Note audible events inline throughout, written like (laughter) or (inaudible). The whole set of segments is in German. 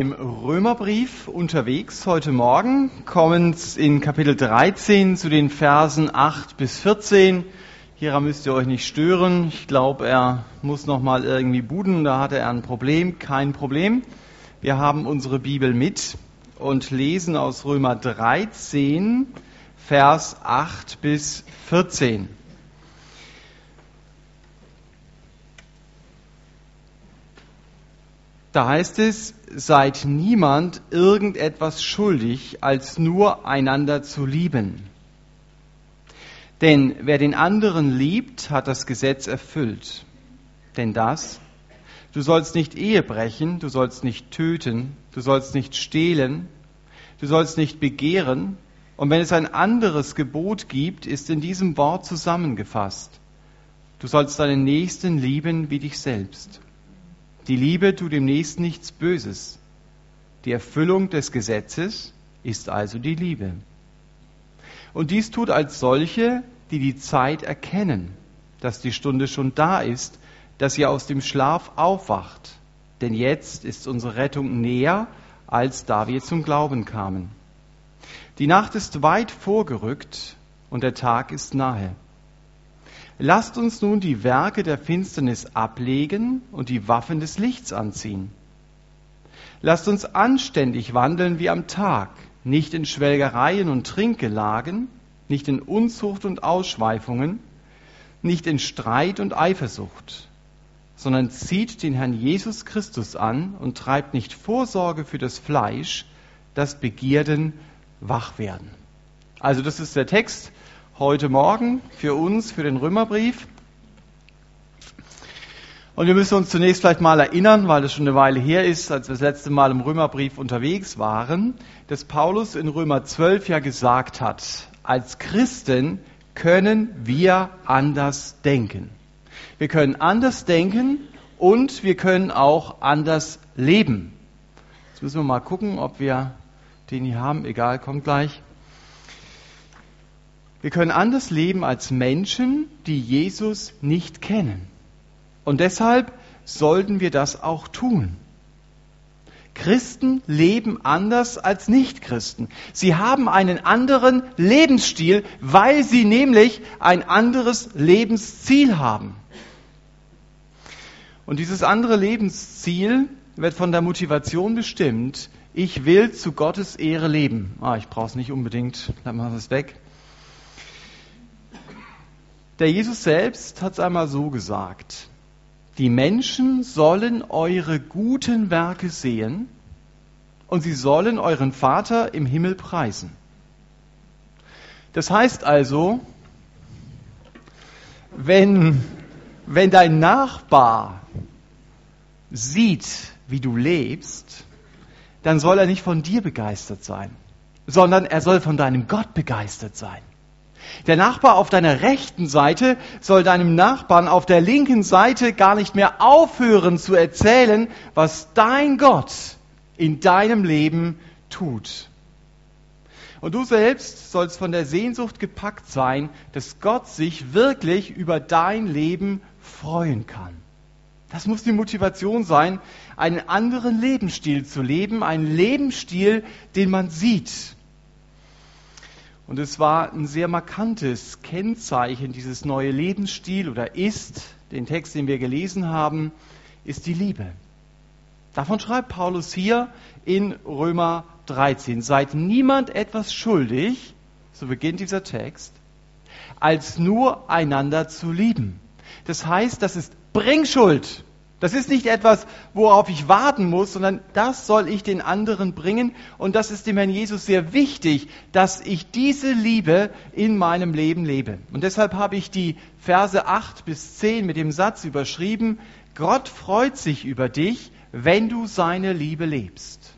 Im Römerbrief unterwegs heute Morgen kommen in Kapitel 13 zu den Versen 8 bis 14. Hieran müsst ihr euch nicht stören. Ich glaube, er muss noch mal irgendwie buden, da hatte er ein Problem. Kein Problem. Wir haben unsere Bibel mit und lesen aus Römer 13, Vers 8 bis 14. Da heißt es, seid niemand irgendetwas schuldig, als nur einander zu lieben. Denn wer den anderen liebt, hat das Gesetz erfüllt. Denn das, du sollst nicht Ehe brechen, du sollst nicht töten, du sollst nicht stehlen, du sollst nicht begehren. Und wenn es ein anderes Gebot gibt, ist in diesem Wort zusammengefasst. Du sollst deinen Nächsten lieben wie dich selbst. Die Liebe tut dem Nächsten nichts Böses. Die Erfüllung des Gesetzes ist also die Liebe. Und dies tut als solche, die die Zeit erkennen, dass die Stunde schon da ist, dass ihr aus dem Schlaf aufwacht. Denn jetzt ist unsere Rettung näher, als da wir zum Glauben kamen. Die Nacht ist weit vorgerückt und der Tag ist nahe. Lasst uns nun die Werke der Finsternis ablegen und die Waffen des Lichts anziehen. Lasst uns anständig wandeln wie am Tag, nicht in Schwelgereien und Trinkgelagen, nicht in Unzucht und Ausschweifungen, nicht in Streit und Eifersucht, sondern zieht den Herrn Jesus Christus an und treibt nicht Vorsorge für das Fleisch, das Begierden wach werden. Also das ist der Text heute Morgen für uns, für den Römerbrief. Und wir müssen uns zunächst vielleicht mal erinnern, weil das schon eine Weile her ist, als wir das letzte Mal im Römerbrief unterwegs waren, dass Paulus in Römer 12 ja gesagt hat, als Christen können wir anders denken. Wir können anders denken und wir können auch anders leben. Jetzt müssen wir mal gucken, ob wir den hier haben. Egal, kommt gleich. Wir können anders leben als Menschen, die Jesus nicht kennen. Und deshalb sollten wir das auch tun. Christen leben anders als Nichtchristen. Sie haben einen anderen Lebensstil, weil sie nämlich ein anderes Lebensziel haben. Und dieses andere Lebensziel wird von der Motivation bestimmt, ich will zu Gottes Ehre leben. Ah, ich brauche es nicht unbedingt, dann machen wir es weg. Der Jesus selbst hat es einmal so gesagt. Die Menschen sollen eure guten Werke sehen und sie sollen euren Vater im Himmel preisen. Das heißt also, wenn, wenn dein Nachbar sieht, wie du lebst, dann soll er nicht von dir begeistert sein, sondern er soll von deinem Gott begeistert sein. Der Nachbar auf deiner rechten Seite soll deinem Nachbarn auf der linken Seite gar nicht mehr aufhören zu erzählen, was dein Gott in deinem Leben tut. Und du selbst sollst von der Sehnsucht gepackt sein, dass Gott sich wirklich über dein Leben freuen kann. Das muss die Motivation sein, einen anderen Lebensstil zu leben, einen Lebensstil, den man sieht. Und es war ein sehr markantes Kennzeichen dieses neue Lebensstil oder ist, den Text, den wir gelesen haben, ist die Liebe. Davon schreibt Paulus hier in Römer 13. Seid niemand etwas schuldig, so beginnt dieser Text, als nur einander zu lieben. Das heißt, das ist Bringschuld. Das ist nicht etwas, worauf ich warten muss, sondern das soll ich den anderen bringen. Und das ist dem Herrn Jesus sehr wichtig, dass ich diese Liebe in meinem Leben lebe. Und deshalb habe ich die Verse 8 bis 10 mit dem Satz überschrieben, Gott freut sich über dich, wenn du seine Liebe lebst.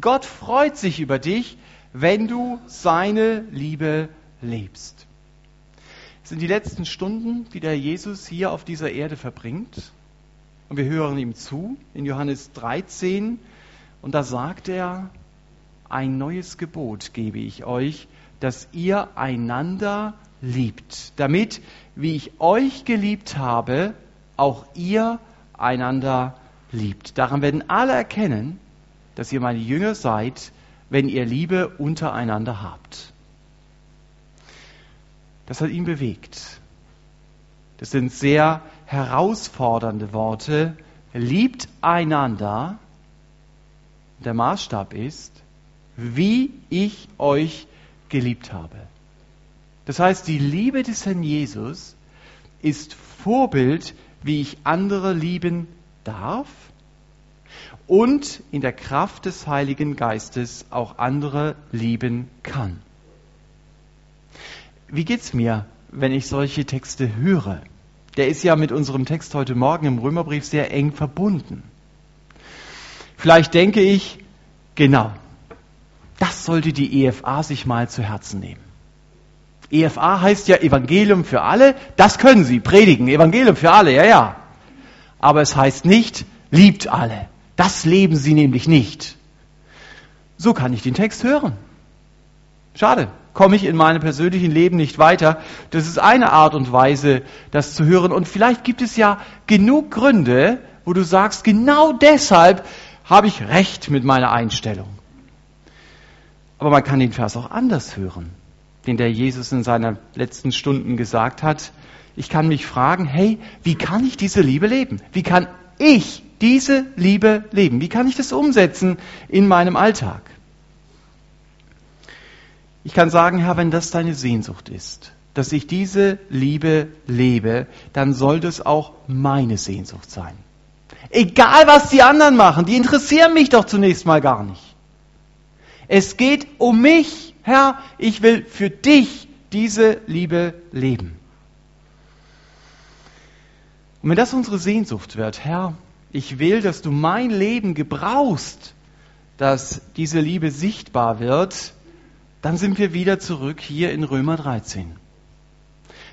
Gott freut sich über dich, wenn du seine Liebe lebst. Es sind die letzten Stunden, die der Jesus hier auf dieser Erde verbringt. Und wir hören ihm zu in Johannes 13. Und da sagt er, ein neues Gebot gebe ich euch, dass ihr einander liebt, damit, wie ich euch geliebt habe, auch ihr einander liebt. Daran werden alle erkennen, dass ihr meine Jünger seid, wenn ihr Liebe untereinander habt. Das hat ihn bewegt. Das sind sehr herausfordernde Worte. Liebt einander. Der Maßstab ist, wie ich euch geliebt habe. Das heißt, die Liebe des Herrn Jesus ist Vorbild, wie ich andere lieben darf und in der Kraft des Heiligen Geistes auch andere lieben kann. Wie geht's mir, wenn ich solche Texte höre? Der ist ja mit unserem Text heute Morgen im Römerbrief sehr eng verbunden. Vielleicht denke ich, genau, das sollte die EFA sich mal zu Herzen nehmen. EFA heißt ja Evangelium für alle, das können Sie predigen, Evangelium für alle, ja, ja. Aber es heißt nicht, liebt alle. Das leben Sie nämlich nicht. So kann ich den Text hören. Schade, komme ich in meinem persönlichen Leben nicht weiter. Das ist eine Art und Weise, das zu hören. Und vielleicht gibt es ja genug Gründe, wo du sagst, genau deshalb habe ich recht mit meiner Einstellung. Aber man kann den Vers auch anders hören, den der Jesus in seinen letzten Stunden gesagt hat. Ich kann mich fragen, hey, wie kann ich diese Liebe leben? Wie kann ich diese Liebe leben? Wie kann ich das umsetzen in meinem Alltag? Ich kann sagen, Herr, wenn das deine Sehnsucht ist, dass ich diese Liebe lebe, dann soll das auch meine Sehnsucht sein. Egal was die anderen machen, die interessieren mich doch zunächst mal gar nicht. Es geht um mich, Herr, ich will für dich diese Liebe leben. Und wenn das unsere Sehnsucht wird, Herr, ich will, dass du mein Leben gebrauchst, dass diese Liebe sichtbar wird, dann sind wir wieder zurück hier in Römer 13.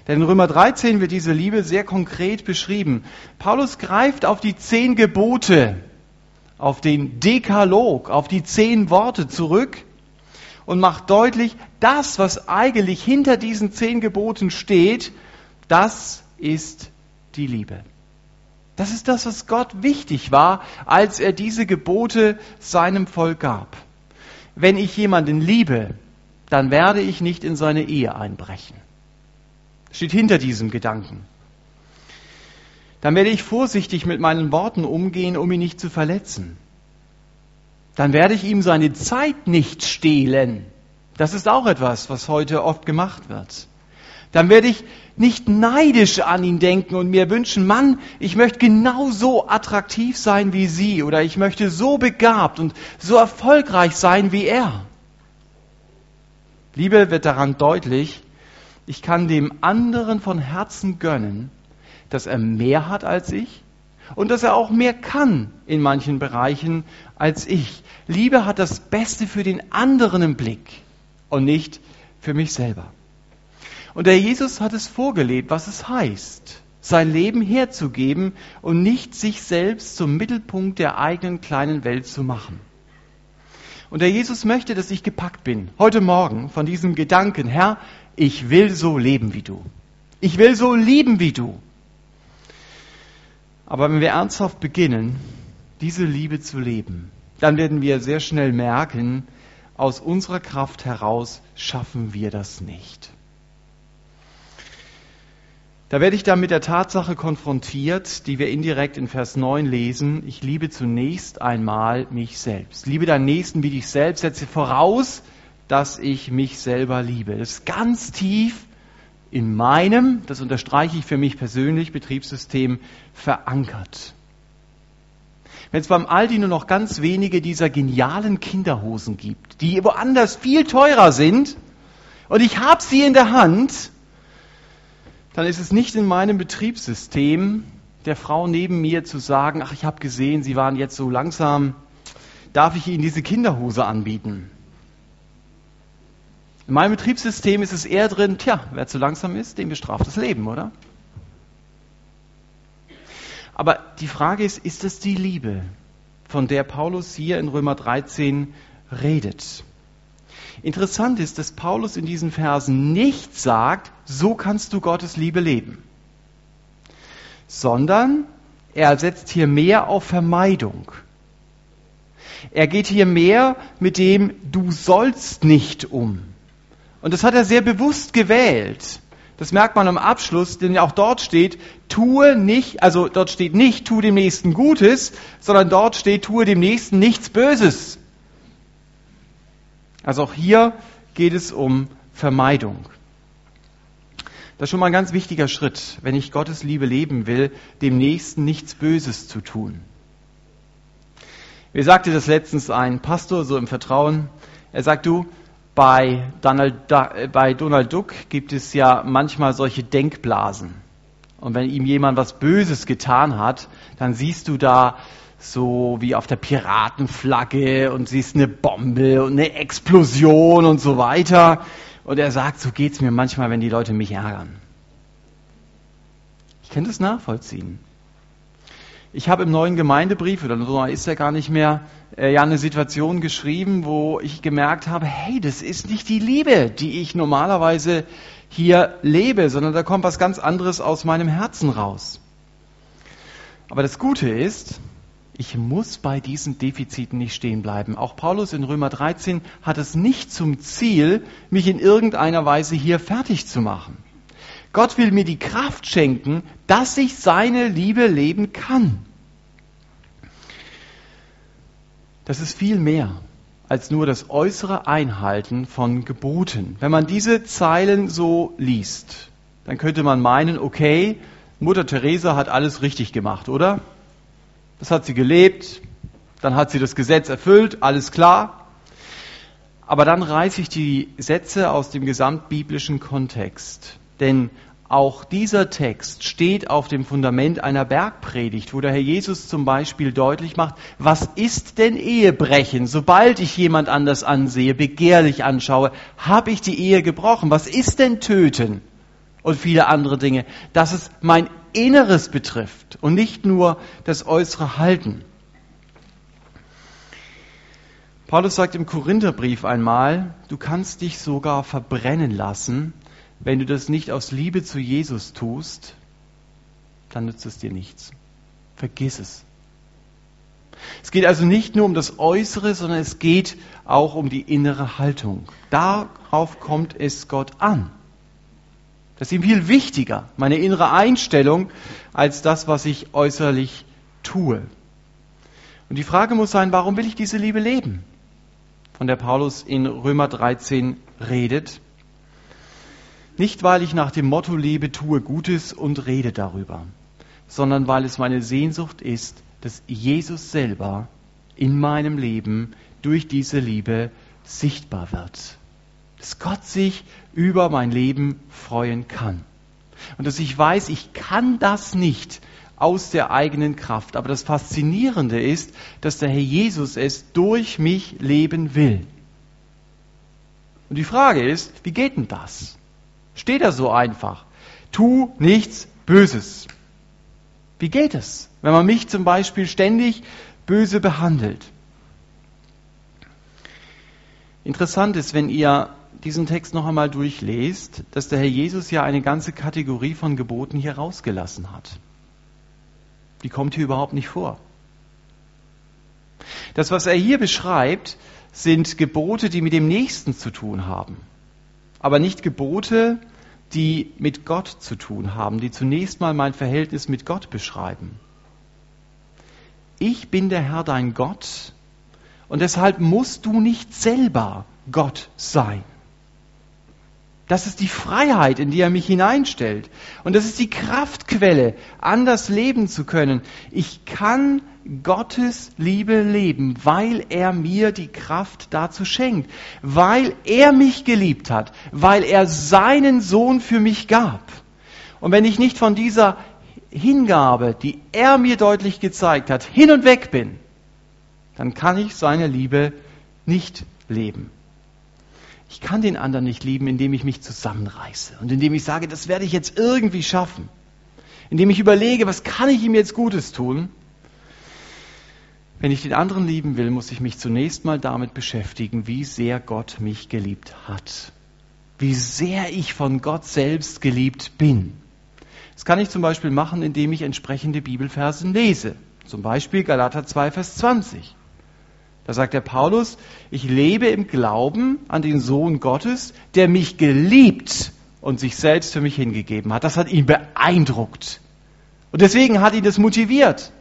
Denn in Römer 13 wird diese Liebe sehr konkret beschrieben. Paulus greift auf die zehn Gebote, auf den Dekalog, auf die zehn Worte zurück und macht deutlich, das, was eigentlich hinter diesen zehn Geboten steht, das ist die Liebe. Das ist das, was Gott wichtig war, als er diese Gebote seinem Volk gab. Wenn ich jemanden liebe, dann werde ich nicht in seine Ehe einbrechen. Steht hinter diesem Gedanken. Dann werde ich vorsichtig mit meinen Worten umgehen, um ihn nicht zu verletzen. Dann werde ich ihm seine Zeit nicht stehlen. Das ist auch etwas, was heute oft gemacht wird. Dann werde ich nicht neidisch an ihn denken und mir wünschen, Mann, ich möchte genauso attraktiv sein wie Sie oder ich möchte so begabt und so erfolgreich sein wie er. Liebe wird daran deutlich, ich kann dem anderen von Herzen gönnen, dass er mehr hat als ich und dass er auch mehr kann in manchen Bereichen als ich. Liebe hat das Beste für den anderen im Blick und nicht für mich selber. Und der Jesus hat es vorgelebt, was es heißt, sein Leben herzugeben und nicht sich selbst zum Mittelpunkt der eigenen kleinen Welt zu machen. Und der Jesus möchte, dass ich gepackt bin, heute Morgen, von diesem Gedanken, Herr, ich will so leben wie du. Ich will so lieben wie du. Aber wenn wir ernsthaft beginnen, diese Liebe zu leben, dann werden wir sehr schnell merken, aus unserer Kraft heraus schaffen wir das nicht. Da werde ich dann mit der Tatsache konfrontiert, die wir indirekt in Vers 9 lesen. Ich liebe zunächst einmal mich selbst. Liebe deinen Nächsten wie dich selbst. Setze voraus, dass ich mich selber liebe. Das ist ganz tief in meinem, das unterstreiche ich für mich persönlich, Betriebssystem verankert. Wenn es beim Aldi nur noch ganz wenige dieser genialen Kinderhosen gibt, die woanders viel teurer sind, und ich habe sie in der Hand, dann ist es nicht in meinem Betriebssystem, der Frau neben mir zu sagen, ach, ich habe gesehen, Sie waren jetzt so langsam, darf ich Ihnen diese Kinderhose anbieten? In meinem Betriebssystem ist es eher drin, tja, wer zu langsam ist, dem bestraft das Leben, oder? Aber die Frage ist, ist es die Liebe, von der Paulus hier in Römer 13 redet? Interessant ist, dass Paulus in diesen Versen nicht sagt, so kannst du Gottes Liebe leben, sondern er setzt hier mehr auf Vermeidung. Er geht hier mehr mit dem Du sollst nicht um. Und das hat er sehr bewusst gewählt. Das merkt man am Abschluss, denn auch dort steht, tue nicht, also dort steht nicht, tue dem Nächsten Gutes, sondern dort steht, tue dem Nächsten nichts Böses. Also auch hier geht es um Vermeidung. Das ist schon mal ein ganz wichtiger Schritt, wenn ich Gottes Liebe leben will, dem Nächsten nichts Böses zu tun. Mir sagte das letztens ein Pastor so im Vertrauen. Er sagt, du, bei Donald, äh, bei Donald Duck gibt es ja manchmal solche Denkblasen. Und wenn ihm jemand was Böses getan hat, dann siehst du da so wie auf der Piratenflagge und siehst eine Bombe und eine Explosion und so weiter. Und er sagt, so geht's mir manchmal, wenn die Leute mich ärgern. Ich kann das nachvollziehen. Ich habe im neuen Gemeindebrief, oder so ist er gar nicht mehr, äh, ja eine Situation geschrieben, wo ich gemerkt habe, hey, das ist nicht die Liebe, die ich normalerweise hier lebe, sondern da kommt was ganz anderes aus meinem Herzen raus. Aber das Gute ist, ich muss bei diesen Defiziten nicht stehen bleiben. Auch Paulus in Römer 13 hat es nicht zum Ziel, mich in irgendeiner Weise hier fertig zu machen. Gott will mir die Kraft schenken, dass ich seine Liebe leben kann. Das ist viel mehr als nur das äußere Einhalten von Geboten. Wenn man diese Zeilen so liest, dann könnte man meinen, okay, Mutter Teresa hat alles richtig gemacht, oder? Das hat sie gelebt, dann hat sie das Gesetz erfüllt, alles klar. Aber dann reiße ich die Sätze aus dem gesamtbiblischen Kontext. Denn auch dieser Text steht auf dem Fundament einer Bergpredigt, wo der Herr Jesus zum Beispiel deutlich macht, was ist denn Ehebrechen? Sobald ich jemand anders ansehe, begehrlich anschaue, habe ich die Ehe gebrochen. Was ist denn Töten? Und viele andere Dinge. Dass es mein Inneres betrifft und nicht nur das äußere Halten. Paulus sagt im Korintherbrief einmal, du kannst dich sogar verbrennen lassen, wenn du das nicht aus Liebe zu Jesus tust, dann nützt es dir nichts. Vergiss es. Es geht also nicht nur um das Äußere, sondern es geht auch um die innere Haltung. Darauf kommt es Gott an. Das ist ihm viel wichtiger, meine innere Einstellung, als das, was ich äußerlich tue. Und die Frage muss sein, warum will ich diese Liebe leben? Von der Paulus in Römer 13 redet. Nicht, weil ich nach dem Motto lebe, tue Gutes und rede darüber, sondern weil es meine Sehnsucht ist, dass Jesus selber in meinem Leben durch diese Liebe sichtbar wird dass Gott sich über mein Leben freuen kann. Und dass ich weiß, ich kann das nicht aus der eigenen Kraft. Aber das Faszinierende ist, dass der Herr Jesus es durch mich leben will. Und die Frage ist, wie geht denn das? Steht da so einfach? Tu nichts Böses. Wie geht es, wenn man mich zum Beispiel ständig böse behandelt? Interessant ist, wenn ihr diesen Text noch einmal durchlest, dass der Herr Jesus ja eine ganze Kategorie von Geboten hier rausgelassen hat. Die kommt hier überhaupt nicht vor. Das, was er hier beschreibt, sind Gebote, die mit dem Nächsten zu tun haben. Aber nicht Gebote, die mit Gott zu tun haben, die zunächst mal mein Verhältnis mit Gott beschreiben. Ich bin der Herr dein Gott und deshalb musst du nicht selber Gott sein. Das ist die Freiheit, in die er mich hineinstellt. Und das ist die Kraftquelle, anders leben zu können. Ich kann Gottes Liebe leben, weil er mir die Kraft dazu schenkt, weil er mich geliebt hat, weil er seinen Sohn für mich gab. Und wenn ich nicht von dieser Hingabe, die er mir deutlich gezeigt hat, hin und weg bin, dann kann ich seine Liebe nicht leben. Ich kann den anderen nicht lieben, indem ich mich zusammenreiße und indem ich sage, das werde ich jetzt irgendwie schaffen. Indem ich überlege, was kann ich ihm jetzt Gutes tun? Wenn ich den anderen lieben will, muss ich mich zunächst mal damit beschäftigen, wie sehr Gott mich geliebt hat. Wie sehr ich von Gott selbst geliebt bin. Das kann ich zum Beispiel machen, indem ich entsprechende Bibelversen lese. Zum Beispiel Galater 2, Vers 20. Da sagt der Paulus, ich lebe im Glauben an den Sohn Gottes, der mich geliebt und sich selbst für mich hingegeben hat. Das hat ihn beeindruckt. Und deswegen hat ihn das motiviert.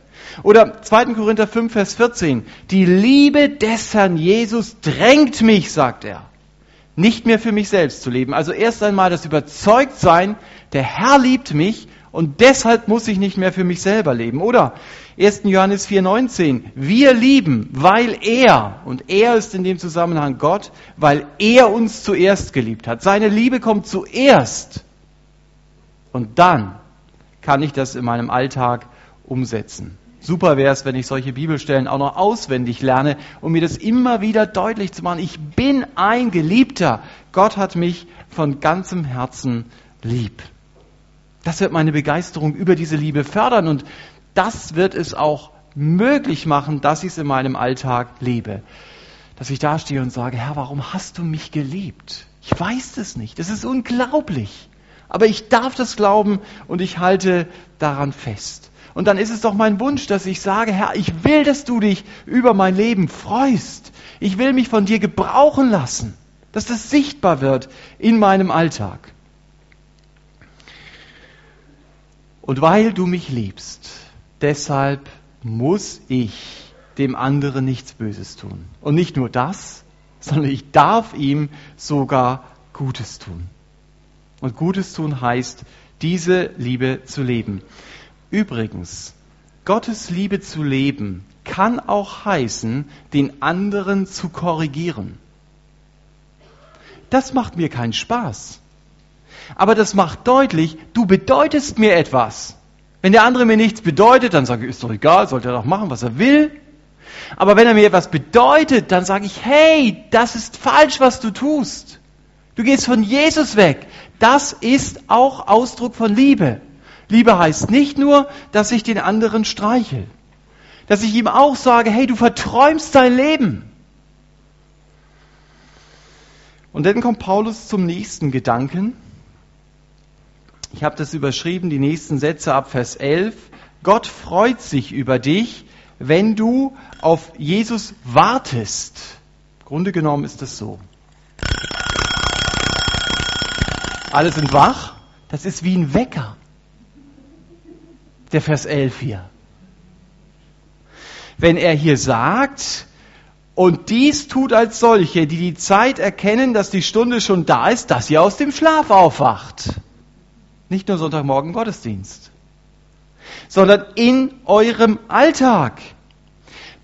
Oder 2. Korinther 5, Vers 14. Die Liebe des Herrn Jesus drängt mich, sagt er, nicht mehr für mich selbst zu leben. Also erst einmal das Überzeugtsein, der Herr liebt mich und deshalb muss ich nicht mehr für mich selber leben. Oder 1. Johannes 4,19. Wir lieben, weil er, und er ist in dem Zusammenhang Gott, weil er uns zuerst geliebt hat. Seine Liebe kommt zuerst. Und dann kann ich das in meinem Alltag umsetzen. Super wäre es, wenn ich solche Bibelstellen auch noch auswendig lerne, um mir das immer wieder deutlich zu machen. Ich bin ein Geliebter. Gott hat mich von ganzem Herzen lieb. Das wird meine Begeisterung über diese Liebe fördern und das wird es auch möglich machen, dass ich es in meinem Alltag lebe. Dass ich da stehe und sage, Herr, warum hast du mich geliebt? Ich weiß es nicht. Das ist unglaublich. Aber ich darf das glauben und ich halte daran fest. Und dann ist es doch mein Wunsch, dass ich sage, Herr, ich will, dass du dich über mein Leben freust. Ich will mich von dir gebrauchen lassen, dass das sichtbar wird in meinem Alltag. Und weil du mich liebst, deshalb muss ich dem anderen nichts Böses tun. Und nicht nur das, sondern ich darf ihm sogar Gutes tun. Und Gutes tun heißt, diese Liebe zu leben. Übrigens, Gottes Liebe zu leben kann auch heißen, den anderen zu korrigieren. Das macht mir keinen Spaß. Aber das macht deutlich, du bedeutest mir etwas. Wenn der andere mir nichts bedeutet, dann sage ich, ist doch egal, sollte er doch machen, was er will. Aber wenn er mir etwas bedeutet, dann sage ich, hey, das ist falsch, was du tust. Du gehst von Jesus weg. Das ist auch Ausdruck von Liebe. Liebe heißt nicht nur, dass ich den anderen streichel. Dass ich ihm auch sage, hey, du verträumst dein Leben. Und dann kommt Paulus zum nächsten Gedanken. Ich habe das überschrieben, die nächsten Sätze ab Vers 11. Gott freut sich über dich, wenn du auf Jesus wartest. Im Grunde genommen ist das so. Alle sind wach. Das ist wie ein Wecker. Der Vers 11 hier. Wenn er hier sagt, und dies tut als solche, die die Zeit erkennen, dass die Stunde schon da ist, dass ihr aus dem Schlaf aufwacht. Nicht nur Sonntagmorgen Gottesdienst, sondern in eurem Alltag.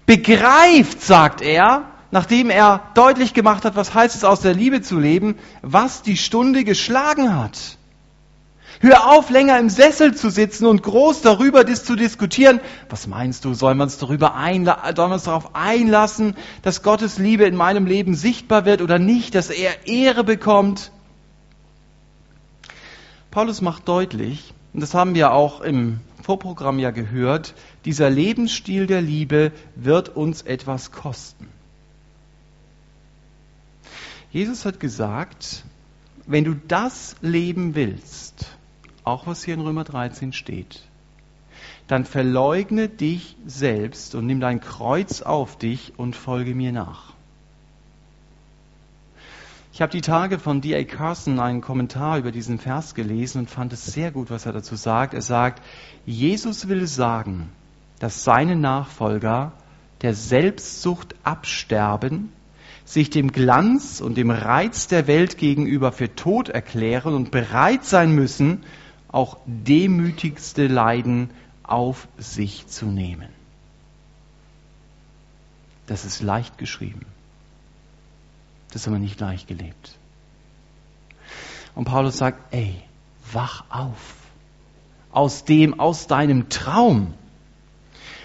Begreift, sagt er, nachdem er deutlich gemacht hat, was heißt es aus der Liebe zu leben, was die Stunde geschlagen hat. Hör auf, länger im Sessel zu sitzen und groß darüber zu diskutieren. Was meinst du, soll man es darüber einla soll man es darauf einlassen, dass Gottes Liebe in meinem Leben sichtbar wird oder nicht, dass er Ehre bekommt? Paulus macht deutlich, und das haben wir auch im Vorprogramm ja gehört, dieser Lebensstil der Liebe wird uns etwas kosten. Jesus hat gesagt, wenn du das leben willst, auch was hier in Römer 13 steht, dann verleugne dich selbst und nimm dein Kreuz auf dich und folge mir nach. Ich habe die Tage von D.A. Carson einen Kommentar über diesen Vers gelesen und fand es sehr gut, was er dazu sagt. Er sagt, Jesus will sagen, dass seine Nachfolger der Selbstsucht absterben, sich dem Glanz und dem Reiz der Welt gegenüber für tot erklären und bereit sein müssen, auch demütigste Leiden auf sich zu nehmen. Das ist leicht geschrieben. Das haben wir nicht leicht gelebt. Und Paulus sagt, ey, wach auf. Aus dem, aus deinem Traum.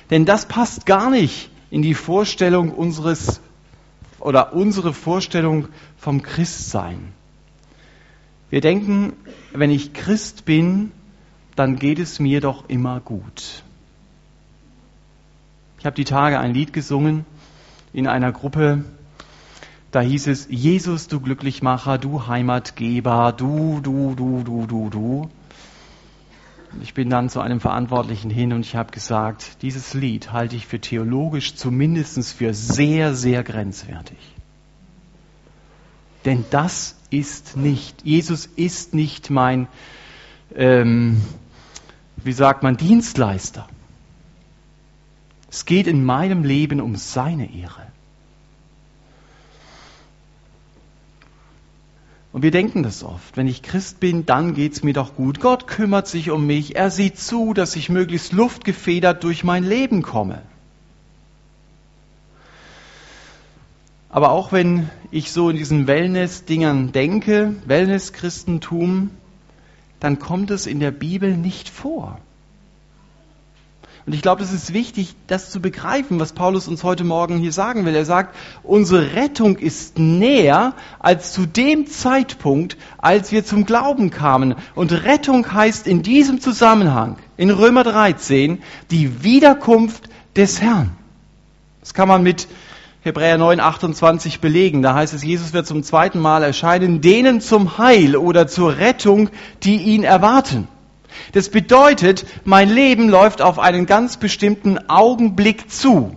Denn das passt gar nicht in die Vorstellung unseres oder unsere Vorstellung vom Christsein. Wir denken, wenn ich Christ bin, dann geht es mir doch immer gut. Ich habe die Tage ein Lied gesungen in einer Gruppe, da hieß es, Jesus, du Glücklichmacher, du Heimatgeber, du, du, du, du, du, du. Ich bin dann zu einem Verantwortlichen hin und ich habe gesagt, dieses Lied halte ich für theologisch zumindest für sehr, sehr grenzwertig. Denn das ist nicht, Jesus ist nicht mein, ähm, wie sagt man, Dienstleister. Es geht in meinem Leben um seine Ehre. Und wir denken das oft. Wenn ich Christ bin, dann geht es mir doch gut. Gott kümmert sich um mich. Er sieht zu, dass ich möglichst luftgefedert durch mein Leben komme. Aber auch wenn ich so in diesen Wellness-Dingern denke, Wellness-Christentum, dann kommt es in der Bibel nicht vor. Und ich glaube, es ist wichtig, das zu begreifen, was Paulus uns heute Morgen hier sagen will. Er sagt, unsere Rettung ist näher als zu dem Zeitpunkt, als wir zum Glauben kamen. Und Rettung heißt in diesem Zusammenhang, in Römer 13, die Wiederkunft des Herrn. Das kann man mit Hebräer 9, 28 belegen. Da heißt es, Jesus wird zum zweiten Mal erscheinen, denen zum Heil oder zur Rettung, die ihn erwarten. Das bedeutet, mein Leben läuft auf einen ganz bestimmten Augenblick zu.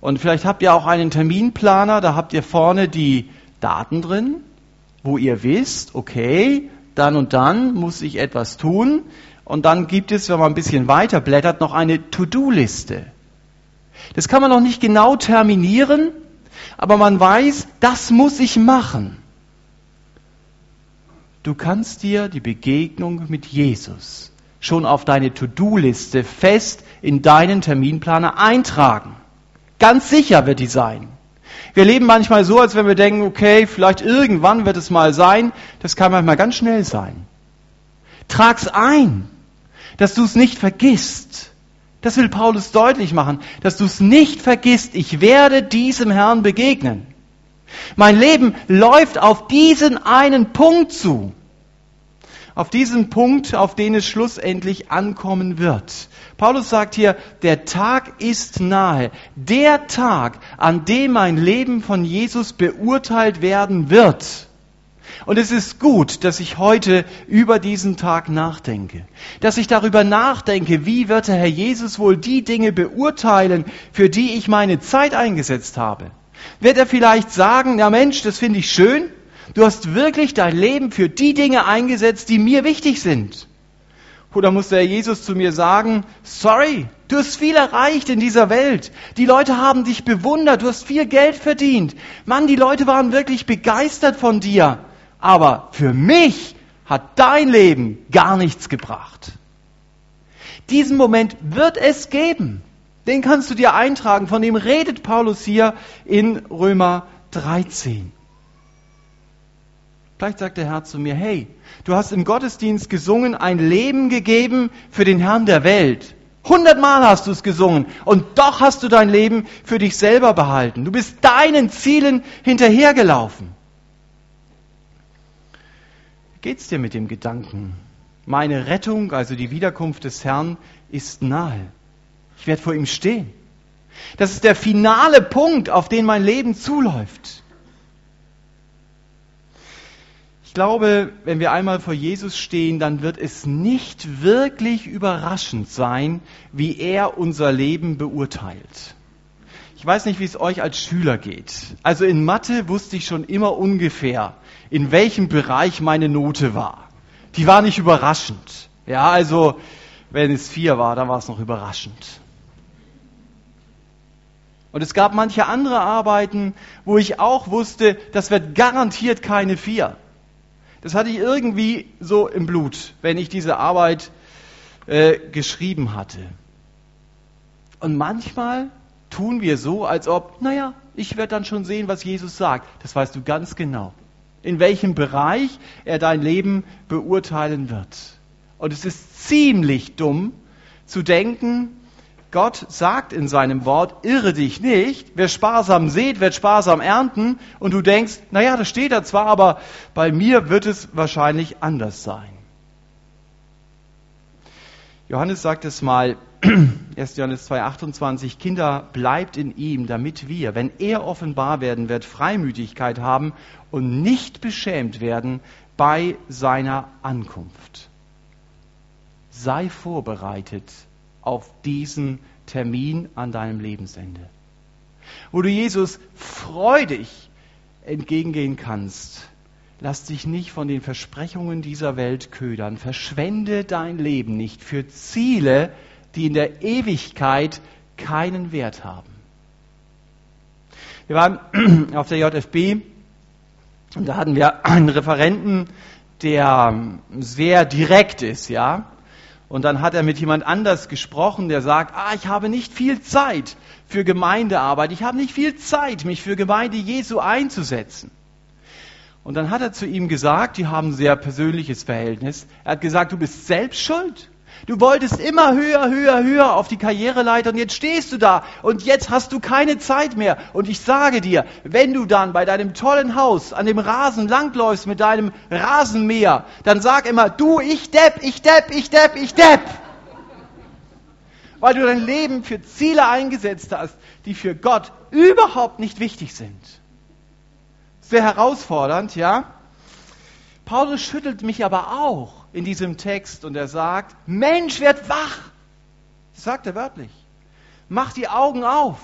Und vielleicht habt ihr auch einen Terminplaner, da habt ihr vorne die Daten drin, wo ihr wisst, okay, dann und dann muss ich etwas tun. Und dann gibt es, wenn man ein bisschen weiter blättert, noch eine To-Do-Liste. Das kann man noch nicht genau terminieren, aber man weiß, das muss ich machen. Du kannst dir die Begegnung mit Jesus schon auf deine To-Do-Liste fest in deinen Terminplaner eintragen. Ganz sicher wird die sein. Wir leben manchmal so, als wenn wir denken, okay, vielleicht irgendwann wird es mal sein. Das kann manchmal ganz schnell sein. Trag's ein, dass du es nicht vergisst. Das will Paulus deutlich machen, dass du es nicht vergisst. Ich werde diesem Herrn begegnen. Mein Leben läuft auf diesen einen Punkt zu. Auf diesen Punkt, auf den es schlussendlich ankommen wird. Paulus sagt hier, der Tag ist nahe. Der Tag, an dem mein Leben von Jesus beurteilt werden wird. Und es ist gut, dass ich heute über diesen Tag nachdenke. Dass ich darüber nachdenke, wie wird der Herr Jesus wohl die Dinge beurteilen, für die ich meine Zeit eingesetzt habe. Wird er vielleicht sagen, ja Mensch, das finde ich schön, du hast wirklich dein Leben für die Dinge eingesetzt, die mir wichtig sind. Oder muss der Jesus zu mir sagen, sorry, du hast viel erreicht in dieser Welt. Die Leute haben dich bewundert, du hast viel Geld verdient. Mann, die Leute waren wirklich begeistert von dir. Aber für mich hat dein Leben gar nichts gebracht. Diesen Moment wird es geben. Den kannst du dir eintragen. Von dem redet Paulus hier in Römer 13. Vielleicht sagt der Herr zu mir, hey, du hast im Gottesdienst gesungen, ein Leben gegeben für den Herrn der Welt. Hundertmal hast du es gesungen und doch hast du dein Leben für dich selber behalten. Du bist deinen Zielen hinterhergelaufen. Wie geht's dir mit dem Gedanken? Meine Rettung, also die Wiederkunft des Herrn, ist nahe. Ich werde vor ihm stehen. Das ist der finale Punkt, auf den mein Leben zuläuft. Ich glaube, wenn wir einmal vor Jesus stehen, dann wird es nicht wirklich überraschend sein, wie er unser Leben beurteilt. Ich weiß nicht, wie es euch als Schüler geht. Also in Mathe wusste ich schon immer ungefähr, in welchem Bereich meine Note war. Die war nicht überraschend. Ja, also wenn es vier war, dann war es noch überraschend. Und es gab manche andere Arbeiten, wo ich auch wusste, das wird garantiert keine vier. Das hatte ich irgendwie so im Blut, wenn ich diese Arbeit äh, geschrieben hatte. Und manchmal tun wir so, als ob, naja, ich werde dann schon sehen, was Jesus sagt. Das weißt du ganz genau. In welchem Bereich er dein Leben beurteilen wird. Und es ist ziemlich dumm zu denken, Gott sagt in seinem Wort, irre dich nicht, wer sparsam sät, wird sparsam ernten. Und du denkst, naja, das steht da zwar, aber bei mir wird es wahrscheinlich anders sein. Johannes sagt es mal, (clears throat) 1. Johannes 2,28, Kinder, bleibt in ihm, damit wir, wenn er offenbar werden wird, Freimütigkeit haben und nicht beschämt werden bei seiner Ankunft. sei vorbereitet auf diesen Termin an deinem Lebensende. Wo du Jesus freudig entgegengehen kannst. Lass dich nicht von den Versprechungen dieser Welt ködern. Verschwende dein Leben nicht für Ziele, die in der Ewigkeit keinen Wert haben. Wir waren (clears throat) auf der JFB und da hatten wir einen Referenten, der sehr direkt ist, ja. Und dann hat er mit jemand anders gesprochen, der sagt, ah, ich habe nicht viel Zeit für Gemeindearbeit, ich habe nicht viel Zeit, mich für Gemeinde Jesu einzusetzen. Und dann hat er zu ihm gesagt, die haben ein sehr persönliches Verhältnis, er hat gesagt, du bist selbst schuld. Du wolltest immer höher, höher, höher auf die Karriereleiter und jetzt stehst du da und jetzt hast du keine Zeit mehr. Und ich sage dir, wenn du dann bei deinem tollen Haus an dem Rasen langläufst mit deinem Rasenmäher, dann sag immer, du, ich depp, ich depp, ich depp, ich depp. Weil du dein Leben für Ziele eingesetzt hast, die für Gott überhaupt nicht wichtig sind. Sehr herausfordernd, ja? Paulus schüttelt mich aber auch in diesem Text und er sagt, Mensch, werd wach. Das sagt er wörtlich. Mach die Augen auf.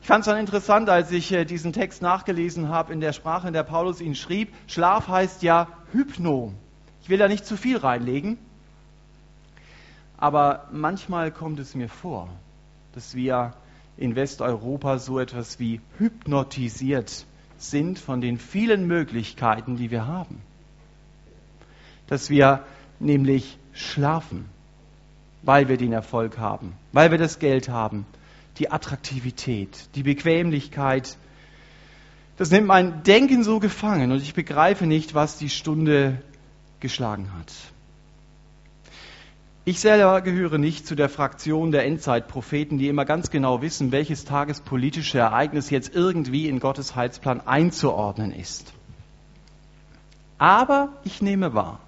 Ich fand es dann interessant, als ich äh, diesen Text nachgelesen habe in der Sprache, in der Paulus ihn schrieb. Schlaf heißt ja Hypno. Ich will da nicht zu viel reinlegen. Aber manchmal kommt es mir vor, dass wir in Westeuropa so etwas wie hypnotisiert sind von den vielen Möglichkeiten, die wir haben. Dass wir nämlich schlafen, weil wir den Erfolg haben, weil wir das Geld haben, die Attraktivität, die Bequemlichkeit. Das nimmt mein Denken so gefangen und ich begreife nicht, was die Stunde geschlagen hat. Ich selber gehöre nicht zu der Fraktion der Endzeitpropheten, die immer ganz genau wissen, welches tagespolitische Ereignis jetzt irgendwie in Gottes Heilsplan einzuordnen ist. Aber ich nehme wahr,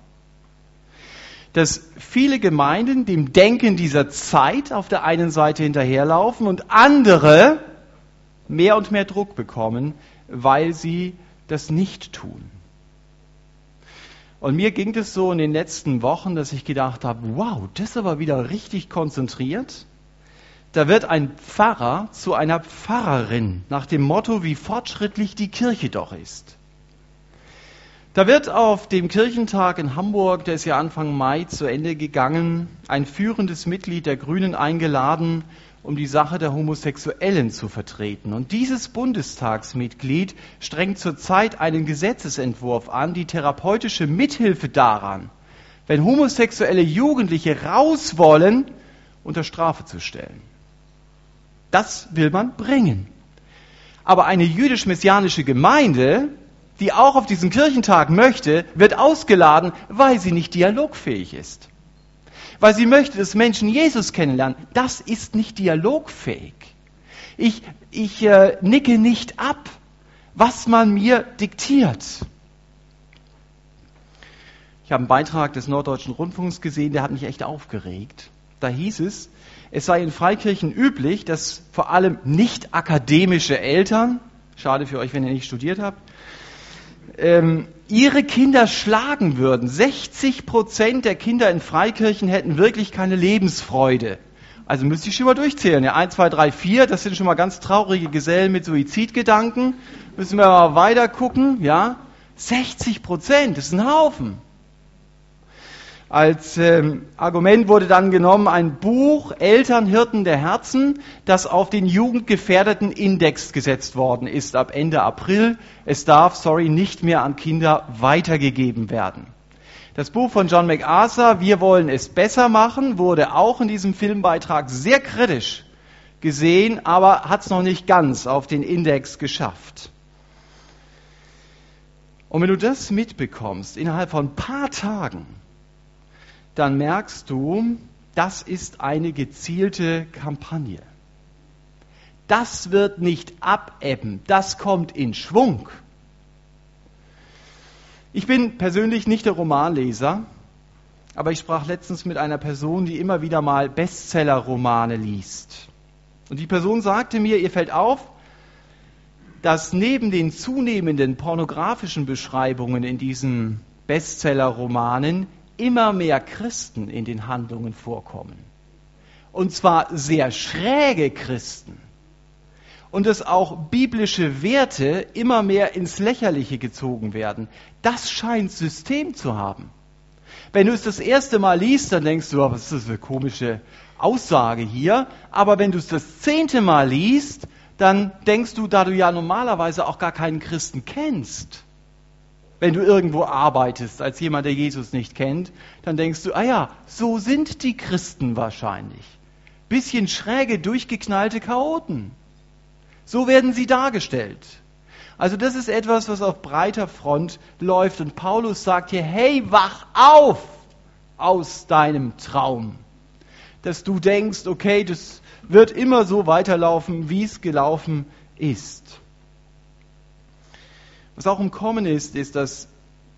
dass viele Gemeinden dem Denken dieser Zeit auf der einen Seite hinterherlaufen und andere mehr und mehr Druck bekommen, weil sie das nicht tun. Und mir ging es so in den letzten Wochen, dass ich gedacht habe, wow, das ist aber wieder richtig konzentriert. Da wird ein Pfarrer zu einer Pfarrerin nach dem Motto, wie fortschrittlich die Kirche doch ist. Da wird auf dem Kirchentag in Hamburg, der ist ja Anfang Mai zu Ende gegangen, ein führendes Mitglied der Grünen eingeladen, um die Sache der Homosexuellen zu vertreten. Und dieses Bundestagsmitglied strengt zurzeit einen Gesetzesentwurf an, die therapeutische Mithilfe daran, wenn homosexuelle Jugendliche raus wollen, unter Strafe zu stellen. Das will man bringen. Aber eine jüdisch-messianische Gemeinde, die auch auf diesen Kirchentag möchte, wird ausgeladen, weil sie nicht dialogfähig ist weil sie möchte, dass Menschen Jesus kennenlernen. Das ist nicht dialogfähig. Ich, ich äh, nicke nicht ab, was man mir diktiert. Ich habe einen Beitrag des Norddeutschen Rundfunks gesehen, der hat mich echt aufgeregt. Da hieß es, es sei in Freikirchen üblich, dass vor allem nicht akademische Eltern, schade für euch, wenn ihr nicht studiert habt, ähm, ihre Kinder schlagen würden. 60 Prozent der Kinder in Freikirchen hätten wirklich keine Lebensfreude. Also müsste ich schon mal durchzählen. Ja, 1, 2, 3, 4, das sind schon mal ganz traurige Gesellen mit Suizidgedanken. Müssen wir mal weiter gucken, ja. 60 Prozent, das ist ein Haufen. Als ähm, Argument wurde dann genommen ein Buch Elternhirten der Herzen, das auf den jugendgefährdeten Index gesetzt worden ist ab Ende April. Es darf, sorry, nicht mehr an Kinder weitergegeben werden. Das Buch von John MacArthur, Wir wollen es besser machen, wurde auch in diesem Filmbeitrag sehr kritisch gesehen, aber hat es noch nicht ganz auf den Index geschafft. Und wenn du das mitbekommst, innerhalb von ein paar Tagen, dann merkst du, das ist eine gezielte Kampagne. Das wird nicht abebben, das kommt in Schwung. Ich bin persönlich nicht der Romanleser, aber ich sprach letztens mit einer Person, die immer wieder mal Bestseller-Romane liest. Und die Person sagte mir, ihr fällt auf, dass neben den zunehmenden pornografischen Beschreibungen in diesen Bestseller-Romanen immer mehr Christen in den Handlungen vorkommen. Und zwar sehr schräge Christen. Und dass auch biblische Werte immer mehr ins Lächerliche gezogen werden. Das scheint System zu haben. Wenn du es das erste Mal liest, dann denkst du, was ist das für eine komische Aussage hier. Aber wenn du es das zehnte Mal liest, dann denkst du, da du ja normalerweise auch gar keinen Christen kennst, wenn du irgendwo arbeitest als jemand, der Jesus nicht kennt, dann denkst du, ah ja, so sind die Christen wahrscheinlich. Bisschen schräge, durchgeknallte Chaoten. So werden sie dargestellt. Also das ist etwas, was auf breiter Front läuft. Und Paulus sagt hier, hey, wach auf aus deinem Traum. Dass du denkst, okay, das wird immer so weiterlaufen, wie es gelaufen ist. Was auch im Kommen ist, ist, dass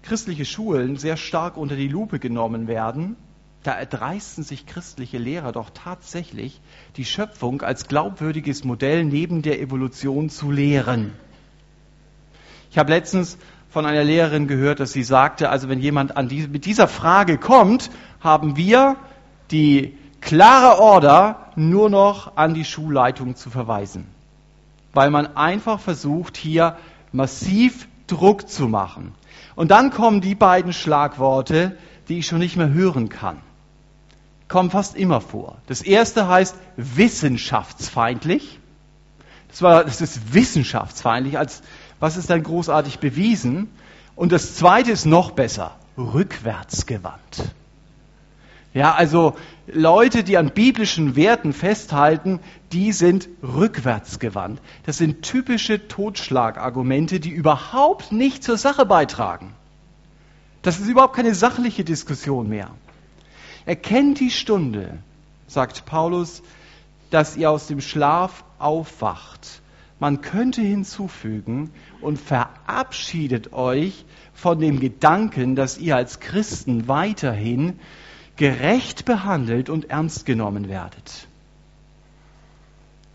christliche Schulen sehr stark unter die Lupe genommen werden. Da erdreisten sich christliche Lehrer doch tatsächlich, die Schöpfung als glaubwürdiges Modell neben der Evolution zu lehren. Ich habe letztens von einer Lehrerin gehört, dass sie sagte, also wenn jemand die, mit dieser Frage kommt, haben wir die klare Order, nur noch an die Schulleitung zu verweisen. Weil man einfach versucht, hier massiv Druck zu machen. Und dann kommen die beiden Schlagworte, die ich schon nicht mehr hören kann. Kommen fast immer vor. Das erste heißt wissenschaftsfeindlich. Das, war, das ist wissenschaftsfeindlich. Als, was ist dann großartig bewiesen? Und das zweite ist noch besser. Rückwärtsgewandt. Ja, also Leute, die an biblischen Werten festhalten, die sind rückwärtsgewandt. Das sind typische Totschlagargumente, die überhaupt nicht zur Sache beitragen. Das ist überhaupt keine sachliche Diskussion mehr. Erkennt die Stunde, sagt Paulus, dass ihr aus dem Schlaf aufwacht. Man könnte hinzufügen und verabschiedet euch von dem Gedanken, dass ihr als Christen weiterhin gerecht behandelt und ernst genommen werdet.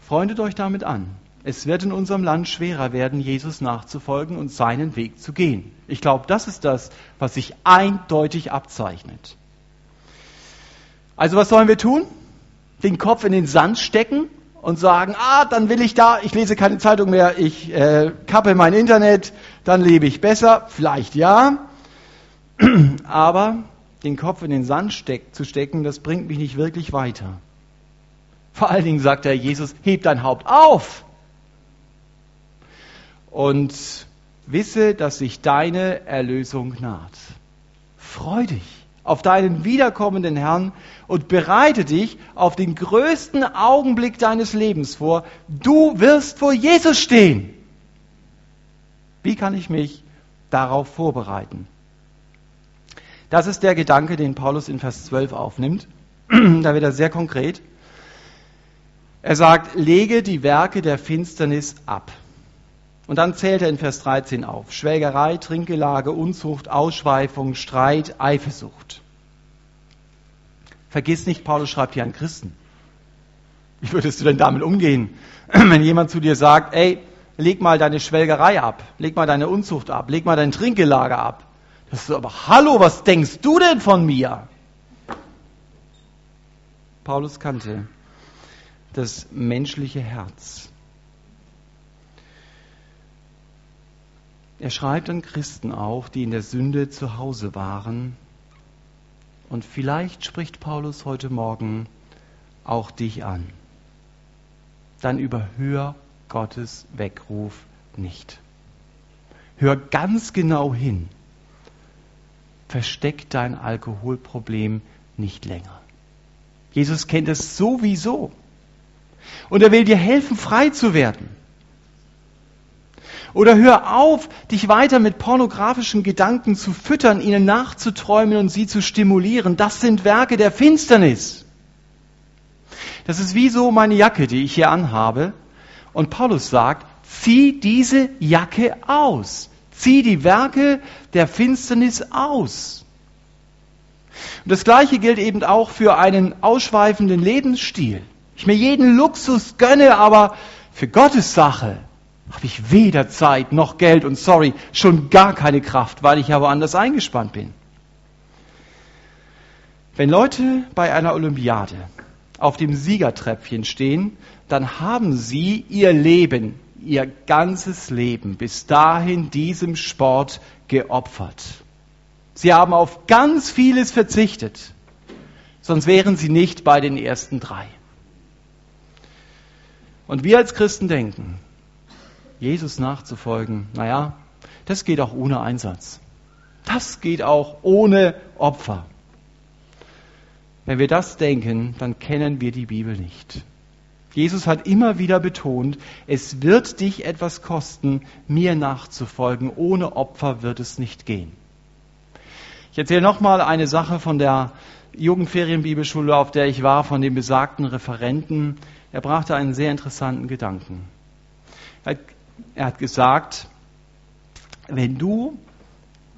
Freundet euch damit an. Es wird in unserem Land schwerer werden, Jesus nachzufolgen und seinen Weg zu gehen. Ich glaube, das ist das, was sich eindeutig abzeichnet. Also was sollen wir tun? Den Kopf in den Sand stecken und sagen, ah, dann will ich da, ich lese keine Zeitung mehr, ich äh, kappe mein Internet, dann lebe ich besser. Vielleicht ja, (clears throat) aber den Kopf in den Sand steck, zu stecken, das bringt mich nicht wirklich weiter. Vor allen Dingen sagt er Jesus, heb dein Haupt auf und wisse, dass sich deine Erlösung naht. Freu dich auf deinen wiederkommenden Herrn und bereite dich auf den größten Augenblick deines Lebens vor. Du wirst vor Jesus stehen. Wie kann ich mich darauf vorbereiten? Das ist der Gedanke, den Paulus in Vers 12 aufnimmt. (clears throat) da wird er sehr konkret. Er sagt, lege die Werke der Finsternis ab. Und dann zählt er in Vers 13 auf. Schwelgerei, Trinkgelage, Unzucht, Ausschweifung, Streit, Eifersucht. Vergiss nicht, Paulus schreibt hier an Christen. Wie würdest du denn damit umgehen, (clears throat) wenn jemand zu dir sagt, ey, leg mal deine Schwelgerei ab, leg mal deine Unzucht ab, leg mal dein Trinkgelage ab, das ist aber, hallo, was denkst du denn von mir? Paulus kannte das menschliche Herz. Er schreibt an Christen auch, die in der Sünde zu Hause waren. Und vielleicht spricht Paulus heute Morgen auch dich an. Dann überhör Gottes Weckruf nicht. Hör ganz genau hin versteck dein Alkoholproblem nicht länger. Jesus kennt es sowieso. Und er will dir helfen, frei zu werden. Oder hör auf, dich weiter mit pornografischen Gedanken zu füttern, ihnen nachzuträumen und sie zu stimulieren. Das sind Werke der Finsternis. Das ist wie so meine Jacke, die ich hier anhabe. Und Paulus sagt, zieh diese Jacke aus. Zieh die Werke der Finsternis aus. Und das Gleiche gilt eben auch für einen ausschweifenden Lebensstil. Ich mir jeden Luxus gönne, aber für Gottes Sache habe ich weder Zeit noch Geld und sorry, schon gar keine Kraft, weil ich ja woanders eingespannt bin. Wenn Leute bei einer Olympiade auf dem Siegertreppchen stehen, dann haben sie ihr Leben, ihr ganzes Leben bis dahin diesem Sport geopfert. Sie haben auf ganz vieles verzichtet, sonst wären sie nicht bei den ersten drei. Und wir als Christen denken, Jesus nachzufolgen, naja, das geht auch ohne Einsatz. Das geht auch ohne Opfer. Wenn wir das denken, dann kennen wir die Bibel nicht. Jesus hat immer wieder betont, es wird dich etwas kosten, mir nachzufolgen. Ohne Opfer wird es nicht gehen. Ich erzähle nochmal eine Sache von der Jugendferienbibelschule, auf der ich war, von dem besagten Referenten. Er brachte einen sehr interessanten Gedanken. Er hat, gesagt, wenn du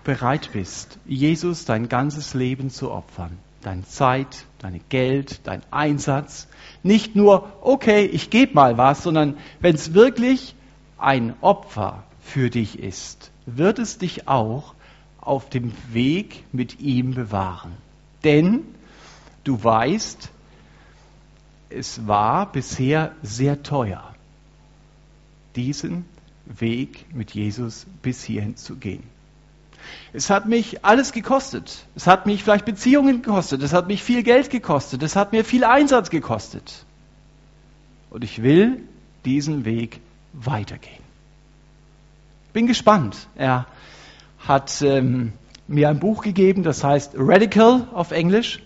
bereit bist, Jesus dein ganzes Leben zu opfern, deine Zeit, dein Geld, dein Einsatz, nicht nur, okay, ich gebe mal was, sondern wenn es wirklich ein Opfer für dich ist, wird es dich auch auf dem Weg mit ihm bewahren. Denn du weißt, es war bisher sehr teuer, diesen Weg mit Jesus bis hierhin zu gehen. Es hat mich alles gekostet. Es hat mich vielleicht Beziehungen gekostet. Es hat mich viel Geld gekostet. Es hat mir viel Einsatz gekostet. Und ich will diesen Weg weitergehen. Bin gespannt. Er hat ähm, mir ein Buch gegeben, das heißt Radical auf Englisch.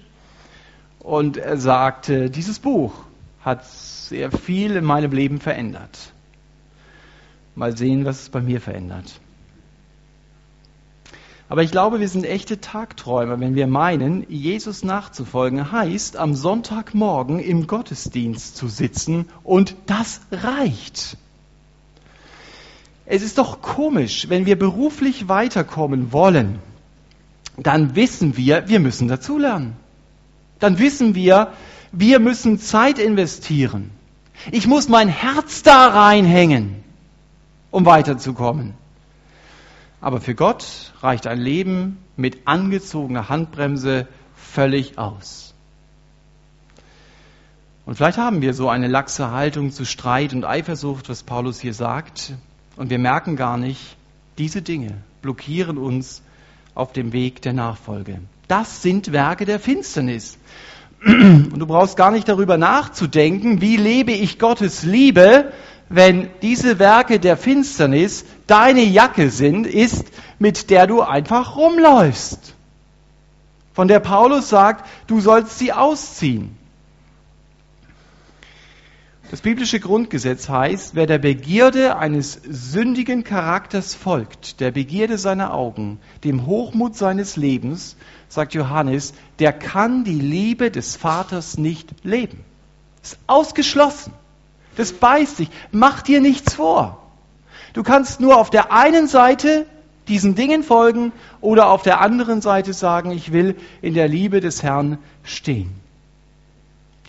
Und er sagte, dieses Buch hat sehr viel in meinem Leben verändert. Mal sehen, was es bei mir verändert. Aber ich glaube, wir sind echte Tagträumer, wenn wir meinen, Jesus nachzufolgen heißt, am Sonntagmorgen im Gottesdienst zu sitzen und das reicht. Es ist doch komisch, wenn wir beruflich weiterkommen wollen, dann wissen wir, wir müssen dazulernen. Dann wissen wir, wir müssen Zeit investieren. Ich muss mein Herz da reinhängen, um weiterzukommen. Aber für Gott reicht ein Leben mit angezogener Handbremse völlig aus. Und vielleicht haben wir so eine laxe Haltung zu Streit und Eifersucht, was Paulus hier sagt, und wir merken gar nicht, diese Dinge blockieren uns auf dem Weg der Nachfolge. Das sind Werke der Finsternis. Und du brauchst gar nicht darüber nachzudenken, wie lebe ich Gottes Liebe, wenn diese Werke der Finsternis deine Jacke sind, ist, mit der du einfach rumläufst. Von der Paulus sagt, du sollst sie ausziehen. Das biblische Grundgesetz heißt, wer der Begierde eines sündigen Charakters folgt, der Begierde seiner Augen, dem Hochmut seines Lebens, sagt Johannes, der kann die Liebe des Vaters nicht leben. Ist ausgeschlossen. Das beißt sich. Mach dir nichts vor. Du kannst nur auf der einen Seite diesen Dingen folgen oder auf der anderen Seite sagen, ich will in der Liebe des Herrn stehen.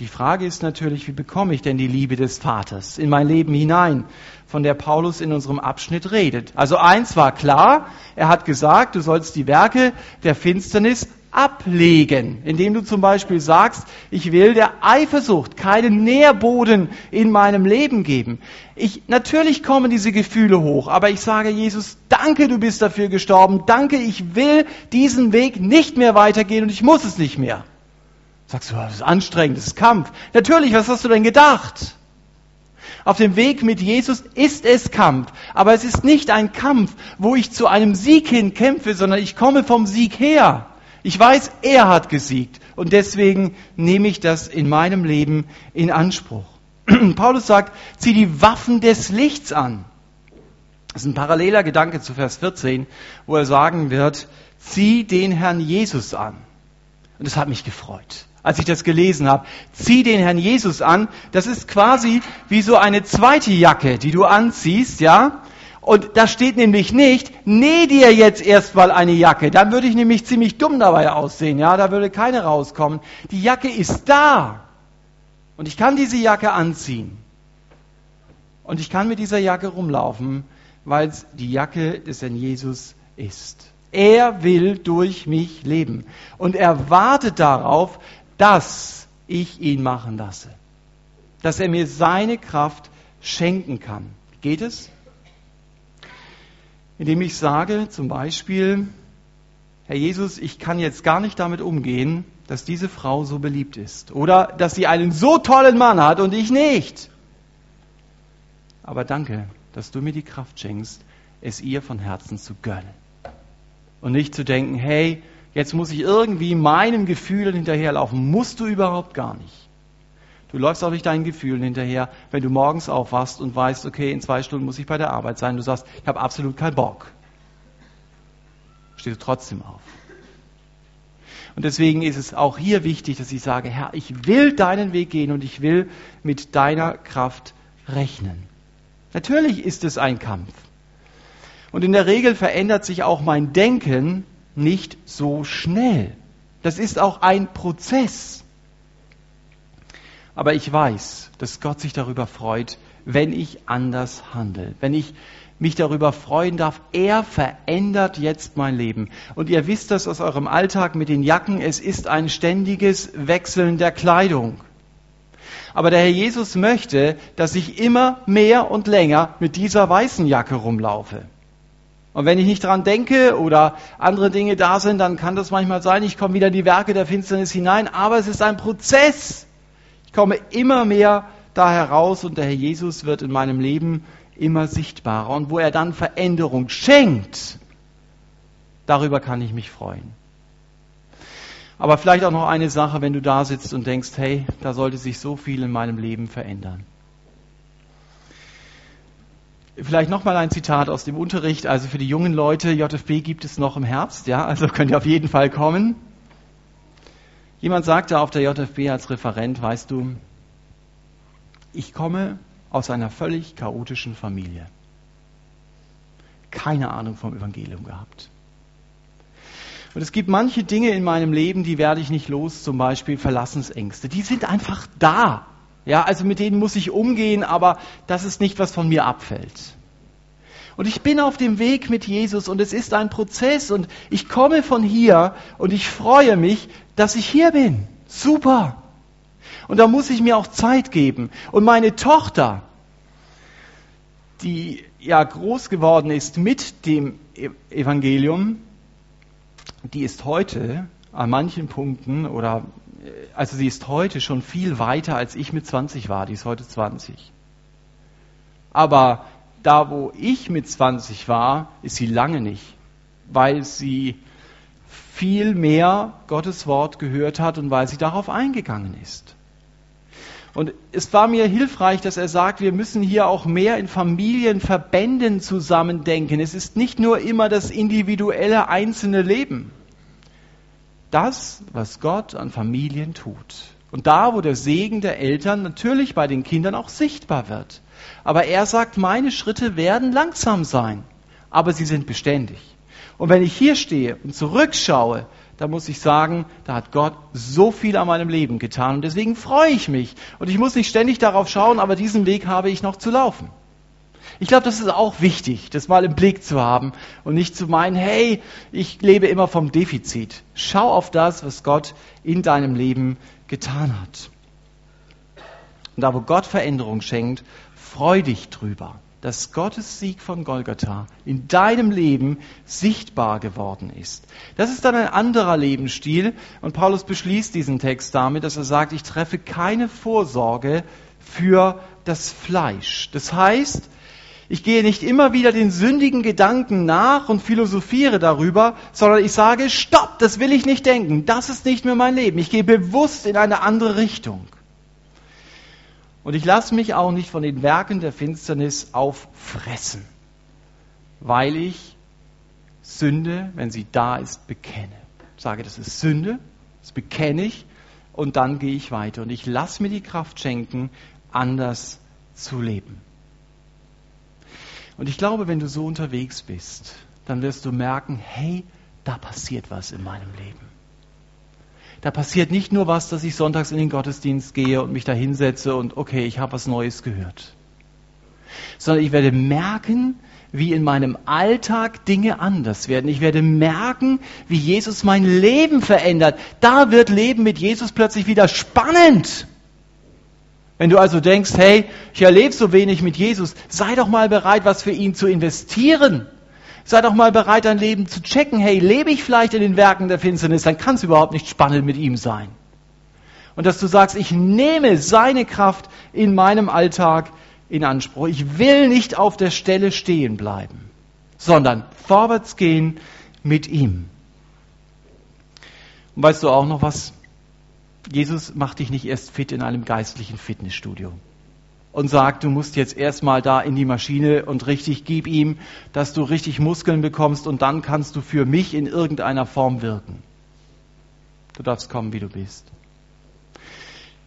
Die Frage ist natürlich, wie bekomme ich denn die Liebe des Vaters in mein Leben hinein, von der Paulus in unserem Abschnitt redet. Also eins war klar, er hat gesagt, du sollst die Werke der Finsternis ablegen, indem du zum Beispiel sagst, ich will der Eifersucht keinen Nährboden in meinem Leben geben. Ich, natürlich kommen diese Gefühle hoch, aber ich sage Jesus, danke, du bist dafür gestorben, danke, ich will diesen Weg nicht mehr weitergehen und ich muss es nicht mehr. Sagst du, das ist anstrengend, das ist Kampf. Natürlich, was hast du denn gedacht? Auf dem Weg mit Jesus ist es Kampf, aber es ist nicht ein Kampf, wo ich zu einem Sieg hin kämpfe, sondern ich komme vom Sieg her. Ich weiß, er hat gesiegt und deswegen nehme ich das in meinem Leben in Anspruch. (clears throat) Paulus sagt, zieh die Waffen des Lichts an. Das ist ein paralleler Gedanke zu Vers 14, wo er sagen wird, zieh den Herrn Jesus an. Und das hat mich gefreut, als ich das gelesen habe. Zieh den Herrn Jesus an. Das ist quasi wie so eine zweite Jacke, die du anziehst, ja? Und da steht nämlich nicht, näh dir jetzt erstmal eine Jacke. Dann würde ich nämlich ziemlich dumm dabei aussehen. Ja, da würde keine rauskommen. Die Jacke ist da. Und ich kann diese Jacke anziehen. Und ich kann mit dieser Jacke rumlaufen, weil es die Jacke des Herrn Jesus ist. Er will durch mich leben. Und er wartet darauf, dass ich ihn machen lasse. Dass er mir seine Kraft schenken kann. Geht es? Indem ich sage, zum Beispiel, Herr Jesus, ich kann jetzt gar nicht damit umgehen, dass diese Frau so beliebt ist. Oder dass sie einen so tollen Mann hat und ich nicht. Aber danke, dass du mir die Kraft schenkst, es ihr von Herzen zu gönnen. Und nicht zu denken, hey, jetzt muss ich irgendwie meinen Gefühlen hinterherlaufen. Musst du überhaupt gar nicht. Du läufst auch nicht deinen Gefühlen hinterher, wenn du morgens aufwachst und weißt, okay, in zwei Stunden muss ich bei der Arbeit sein. Du sagst, ich habe absolut keinen Bock. Stehst du trotzdem auf. Und deswegen ist es auch hier wichtig, dass ich sage, Herr, ich will deinen Weg gehen und ich will mit deiner Kraft rechnen. Natürlich ist es ein Kampf. Und in der Regel verändert sich auch mein Denken nicht so schnell. Das ist auch ein Prozess. Aber ich weiß, dass Gott sich darüber freut, wenn ich anders handle, wenn ich mich darüber freuen darf, er verändert jetzt mein Leben. Und ihr wisst das aus eurem Alltag mit den Jacken, es ist ein ständiges Wechseln der Kleidung. Aber der Herr Jesus möchte, dass ich immer mehr und länger mit dieser weißen Jacke rumlaufe. Und wenn ich nicht dran denke oder andere Dinge da sind, dann kann das manchmal sein, ich komme wieder in die Werke der Finsternis hinein, aber es ist ein Prozess. Ich komme immer mehr da heraus und der Herr Jesus wird in meinem Leben immer sichtbarer. Und wo er dann Veränderung schenkt, darüber kann ich mich freuen. Aber vielleicht auch noch eine Sache, wenn du da sitzt und denkst, hey, da sollte sich so viel in meinem Leben verändern. Vielleicht nochmal ein Zitat aus dem Unterricht. Also für die jungen Leute, JFB gibt es noch im Herbst, ja, also könnt ihr auf jeden Fall kommen. Jemand sagte auf der JFB als Referent, weißt du, ich komme aus einer völlig chaotischen Familie. Keine Ahnung vom Evangelium gehabt. Und es gibt manche Dinge in meinem Leben, die werde ich nicht los, zum Beispiel Verlassensängste. Die sind einfach da. Ja, also mit denen muss ich umgehen, aber das ist nicht, was von mir abfällt. Und ich bin auf dem Weg mit Jesus und es ist ein Prozess und ich komme von hier und ich freue mich, dass ich hier bin. Super. Und da muss ich mir auch Zeit geben. Und meine Tochter, die ja groß geworden ist mit dem e- Evangelium, die ist heute an manchen Punkten oder also sie ist heute schon viel weiter, als ich mit 20 war. Die ist heute 20. Aber da, wo ich mit 20 war, ist sie lange nicht, weil sie viel mehr Gottes Wort gehört hat und weil sie darauf eingegangen ist. Und es war mir hilfreich, dass er sagt, wir müssen hier auch mehr in Familienverbänden zusammendenken. Es ist nicht nur immer das individuelle einzelne Leben das, was Gott an Familien tut. Und da, wo der Segen der Eltern natürlich bei den Kindern auch sichtbar wird. Aber er sagt, meine Schritte werden langsam sein, aber sie sind beständig. Und wenn ich hier stehe und zurückschaue, dann muss ich sagen, da hat Gott so viel an meinem Leben getan und deswegen freue ich mich. Und ich muss nicht ständig darauf schauen, aber diesen Weg habe ich noch zu laufen. Ich glaube, das ist auch wichtig, das mal im Blick zu haben und nicht zu meinen, hey, ich lebe immer vom Defizit. Schau auf das, was Gott in deinem Leben getan hat. Und da, wo Gott Veränderung schenkt, freu dich drüber, dass Gottes Sieg von Golgatha in deinem Leben sichtbar geworden ist. Das ist dann ein anderer Lebensstil und Paulus beschließt diesen Text damit, dass er sagt, ich treffe keine Vorsorge für das Fleisch. Das heißt, ich gehe nicht immer wieder den sündigen Gedanken nach und philosophiere darüber, sondern ich sage, stopp, das will ich nicht denken, das ist nicht mehr mein Leben. Ich gehe bewusst in eine andere Richtung. Und ich lasse mich auch nicht von den Werken der Finsternis auffressen, weil ich Sünde, wenn sie da ist, bekenne. Ich sage, das ist Sünde, das bekenne ich und dann gehe ich weiter. Und ich lasse mir die Kraft schenken, anders zu leben. Und ich glaube, wenn du so unterwegs bist, dann wirst du merken, hey, da passiert was in meinem Leben. Da passiert nicht nur was, dass ich sonntags in den Gottesdienst gehe und mich da hinsetze und okay, ich habe was Neues gehört. sondern ich werde merken, wie in meinem Alltag Dinge anders werden. Ich werde merken, wie Jesus mein Leben verändert. Da wird Leben mit Jesus plötzlich wieder spannend. Wenn du also denkst, hey, ich erlebe so wenig mit Jesus, sei doch mal bereit, was für ihn zu investieren. Sei doch mal bereit, dein Leben zu checken. Hey, lebe ich vielleicht in den Werken der Finsternis, dann kann es überhaupt nicht spannend mit ihm sein. Und dass du sagst, ich nehme seine Kraft in meinem Alltag in Anspruch. Ich will nicht auf der Stelle stehen bleiben, sondern vorwärts gehen mit ihm. Und weißt du auch noch was? Jesus macht dich nicht erst fit in einem geistlichen Fitnessstudio und sagt, du musst jetzt erstmal da in die Maschine und richtig gib ihm, dass du richtig Muskeln bekommst und dann kannst du für mich in irgendeiner Form wirken. Du darfst kommen, wie du bist.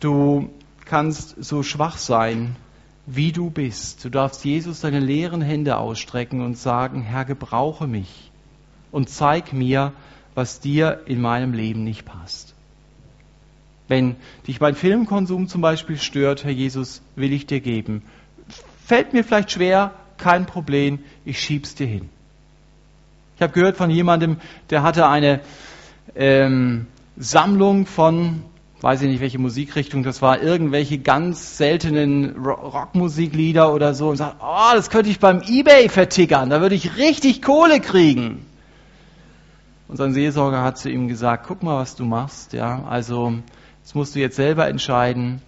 Du kannst so schwach sein, wie du bist. Du darfst Jesus deine leeren Hände ausstrecken und sagen, Herr, gebrauche mich und zeig mir, was dir in meinem Leben nicht passt. Wenn dich mein Filmkonsum zum Beispiel stört, Herr Jesus, will ich dir geben. Fällt mir vielleicht schwer, kein Problem, ich schieb's dir hin. Ich habe gehört von jemandem, der hatte eine ähm, Sammlung von weiß ich nicht, welche Musikrichtung das war, irgendwelche ganz seltenen Rockmusiklieder oder so und sagt, oh, das könnte ich beim Ebay vertickern, da würde ich richtig Kohle kriegen. Und sein Seelsorger hat zu ihm gesagt, guck mal, was du machst, ja, also, das musst du jetzt selber entscheiden.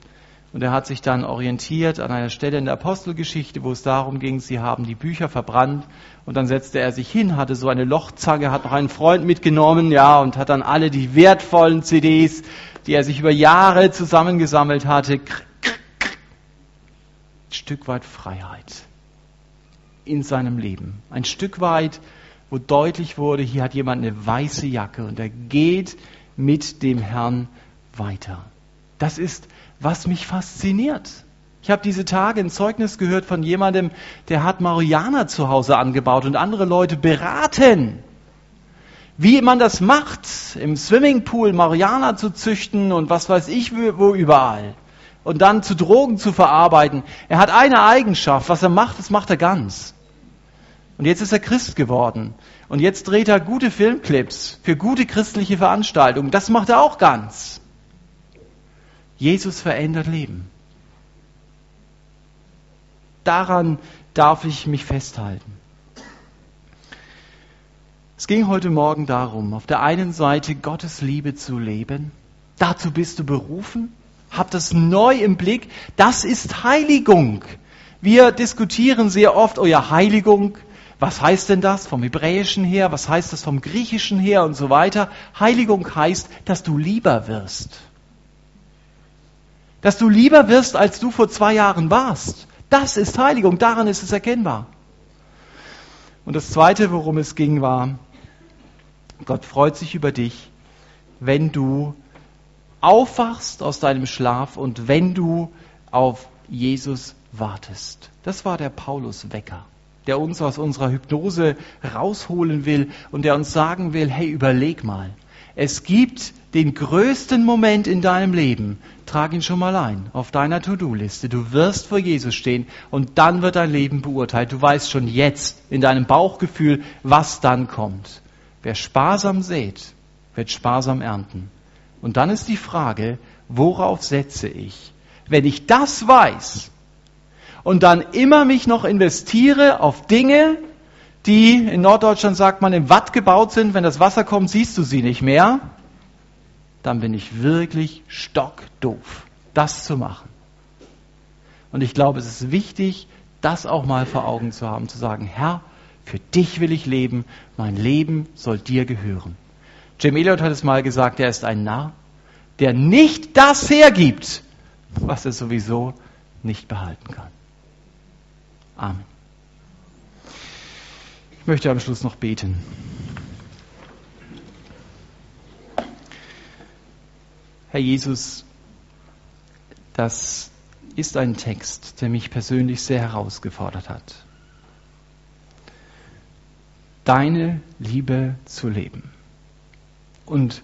Und er hat sich dann orientiert an einer Stelle in der Apostelgeschichte, wo es darum ging, sie haben die Bücher verbrannt. Und dann setzte er sich hin, hatte so eine Lochzange, hat noch einen Freund mitgenommen, ja, und hat dann alle die wertvollen CDs die er sich über Jahre zusammengesammelt hatte, ein Stück weit Freiheit in seinem Leben. Ein Stück weit, wo deutlich wurde, hier hat jemand eine weiße Jacke und er geht mit dem Herrn weiter. Das ist, was mich fasziniert. Ich habe diese Tage ein Zeugnis gehört von jemandem, der hat Marihuana zu Hause angebaut und andere Leute beraten wie man das macht, im Swimmingpool Mariana zu züchten und was weiß ich wo überall. Und dann zu Drogen zu verarbeiten. Er hat eine Eigenschaft, was er macht, das macht er ganz. Und jetzt ist er Christ geworden. Und jetzt dreht er gute Filmclips für gute christliche Veranstaltungen. Das macht er auch ganz. Jesus verändert Leben. Daran darf ich mich festhalten. Es ging heute Morgen darum, auf der einen Seite Gottes Liebe zu leben. Dazu bist du berufen. Hab das neu im Blick. Das ist Heiligung. Wir diskutieren sehr oft, oh ja, Heiligung. Was heißt denn das vom Hebräischen her? Was heißt das vom Griechischen her und so weiter? Heiligung heißt, dass du lieber wirst. Dass du lieber wirst, als du vor zwei Jahren warst. Das ist Heiligung. Daran ist es erkennbar. Und das Zweite, worum es ging, war, Gott freut sich über dich, wenn du aufwachst aus deinem Schlaf und wenn du auf Jesus wartest. Das war der Paulus-Wecker, der uns aus unserer Hypnose rausholen will und der uns sagen will, hey, überleg mal, es gibt den größten Moment in deinem Leben. Trag ihn schon mal ein auf deiner To-Do-Liste. Du wirst vor Jesus stehen und dann wird dein Leben beurteilt. Du weißt schon jetzt in deinem Bauchgefühl, was dann kommt. Wer sparsam sät, wird sparsam ernten. Und dann ist die Frage, worauf setze ich? Wenn ich das weiß und dann immer mich noch investiere auf Dinge, die in Norddeutschland sagt man im Watt gebaut sind, wenn das Wasser kommt, siehst du sie nicht mehr, dann bin ich wirklich stockdoof, das zu machen. Und ich glaube, es ist wichtig, das auch mal vor Augen zu haben, zu sagen, Herr, für dich will ich leben, mein Leben soll dir gehören. Jim Elliot hat es mal gesagt, er ist ein Narr, der nicht das hergibt, was er sowieso nicht behalten kann. Amen. Ich möchte am Schluss noch beten. Herr Jesus, das ist ein Text, der mich persönlich sehr herausgefordert hat. Deine Liebe zu leben und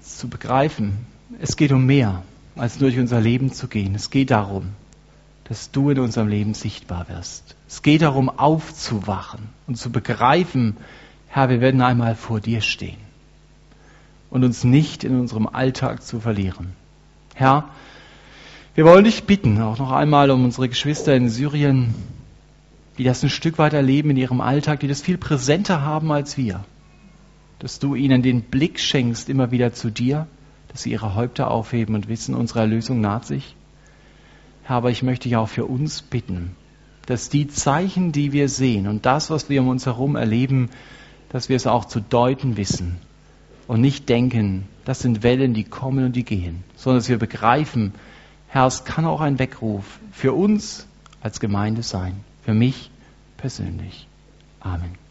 zu begreifen, es geht um mehr, als durch unser Leben zu gehen. Es geht darum, dass du in unserem Leben sichtbar wirst. Es geht darum, aufzuwachen und zu begreifen, Herr, wir werden einmal vor dir stehen und uns nicht in unserem Alltag zu verlieren. Herr, wir wollen dich bitten, auch noch einmal um unsere Geschwister in Syrien, die das ein Stück weit erleben in ihrem Alltag, die das viel präsenter haben als wir, dass du ihnen den Blick schenkst immer wieder zu dir, dass sie ihre Häupter aufheben und wissen, unsere Erlösung naht sich. Aber ich möchte dich auch für uns bitten, dass die Zeichen, die wir sehen und das, was wir um uns herum erleben, dass wir es auch zu deuten wissen und nicht denken, das sind Wellen, die kommen und die gehen, sondern dass wir begreifen, Herr, es kann auch ein Weckruf für uns als Gemeinde sein, für mich persönlich. Amen.